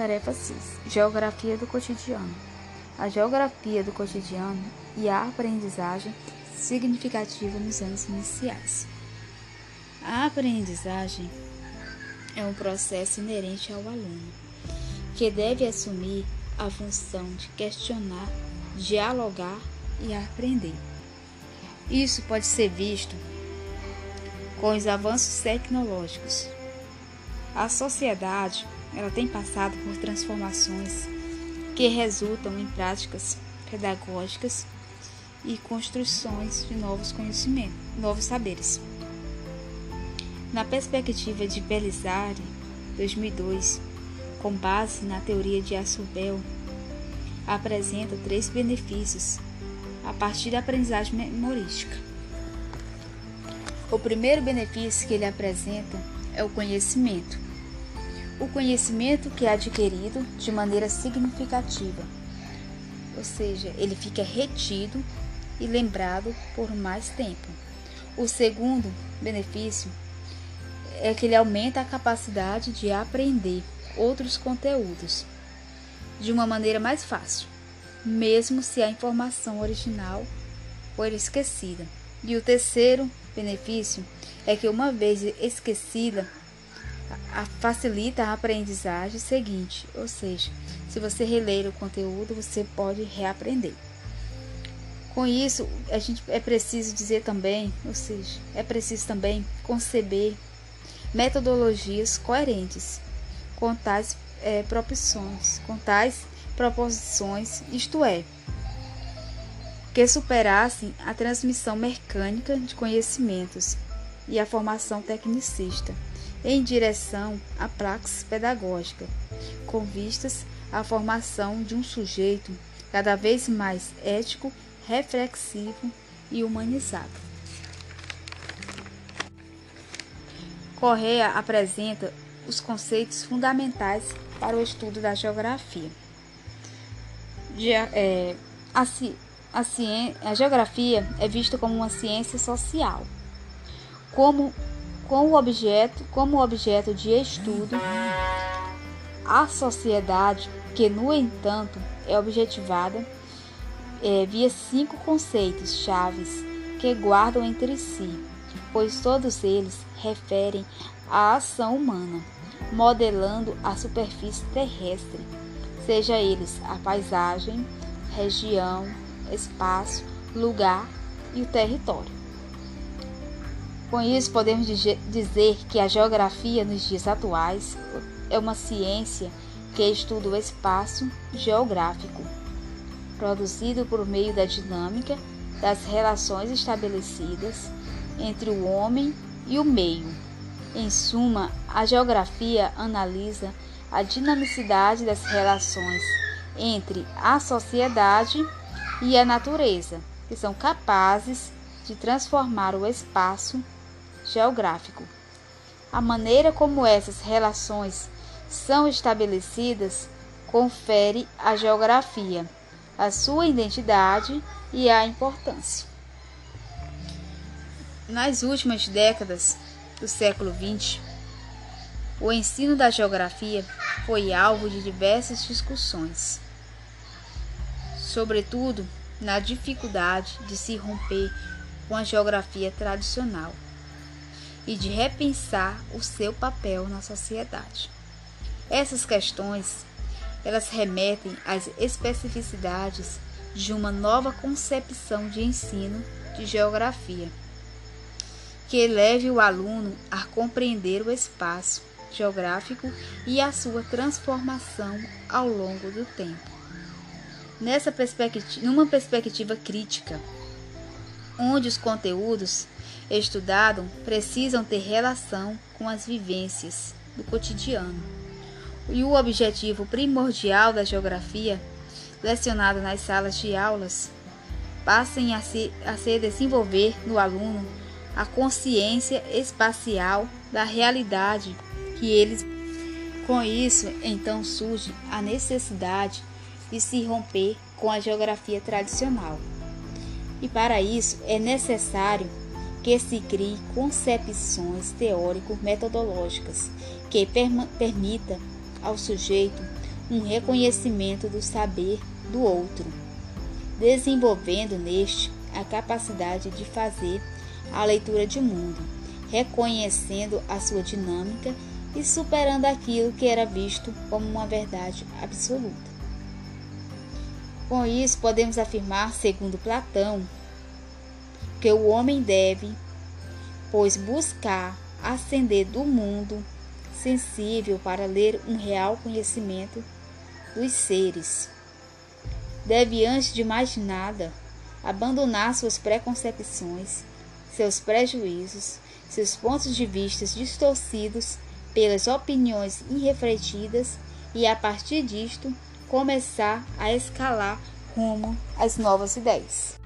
Tarefa 6. Geografia do cotidiano. A geografia do cotidiano e a aprendizagem significativa nos anos iniciais. A aprendizagem é um processo inerente ao aluno, que deve assumir a função de questionar, dialogar e aprender. Isso pode ser visto com os avanços tecnológicos. A sociedade ela tem passado por transformações que resultam em práticas pedagógicas e construções de novos conhecimentos, novos saberes. Na perspectiva de Belisari, 2002, com base na teoria de Assobel, apresenta três benefícios a partir da aprendizagem memorística. O primeiro benefício que ele apresenta é o conhecimento. O conhecimento que é adquirido de maneira significativa, ou seja, ele fica retido e lembrado por mais tempo. O segundo benefício é que ele aumenta a capacidade de aprender outros conteúdos de uma maneira mais fácil, mesmo se a informação original for esquecida. E o terceiro benefício é que, uma vez esquecida, facilita a aprendizagem seguinte, ou seja, se você reler o conteúdo, você pode reaprender. Com isso, a gente é preciso dizer também, ou seja, é preciso também conceber metodologias coerentes com tais é, proposições, com tais proposições, isto é, que superassem a transmissão mecânica de conhecimentos e a formação tecnicista em direção à praxis pedagógica, com vistas à formação de um sujeito cada vez mais ético, reflexivo e humanizado. Correa apresenta os conceitos fundamentais para o estudo da geografia. De, é, a, a, a geografia é vista como uma ciência social, como, com o objeto, como objeto de estudo a sociedade, que no entanto é objetivada é, via cinco conceitos chaves que guardam entre si, pois todos eles referem à ação humana, modelando a superfície terrestre, seja eles a paisagem, região, espaço, lugar e o território. Com isso, podemos dizer que a geografia nos dias atuais é uma ciência que estuda o espaço geográfico, produzido por meio da dinâmica das relações estabelecidas entre o homem e o meio. Em suma, a geografia analisa a dinamicidade das relações entre a sociedade e a natureza, que são capazes de transformar o espaço geográfico. A maneira como essas relações são estabelecidas confere à geografia a sua identidade e a importância. Nas últimas décadas do século XX, o ensino da geografia foi alvo de diversas discussões, sobretudo na dificuldade de se romper com a geografia tradicional e de repensar o seu papel na sociedade. Essas questões, elas remetem às especificidades de uma nova concepção de ensino de geografia que leve o aluno a compreender o espaço geográfico e a sua transformação ao longo do tempo. Nessa perspectiva, numa perspectiva crítica, onde os conteúdos estudados precisam ter relação com as vivências do cotidiano. E o objetivo primordial da geografia, lecionado nas salas de aulas, passem a se, a se desenvolver no aluno a consciência espacial da realidade que eles. Com isso, então surge a necessidade de se romper com a geografia tradicional. E para isso é necessário que se crie concepções teórico-metodológicas que permita ao sujeito um reconhecimento do saber do outro, desenvolvendo neste a capacidade de fazer a leitura de mundo, reconhecendo a sua dinâmica e superando aquilo que era visto como uma verdade absoluta. Com isso, podemos afirmar, segundo Platão, que o homem deve, pois, buscar ascender do mundo sensível para ler um real conhecimento dos seres. Deve, antes de mais nada, abandonar suas preconcepções, seus prejuízos, seus pontos de vista distorcidos pelas opiniões irrefletidas e, a partir disto, começar a escalar rumo às novas ideias.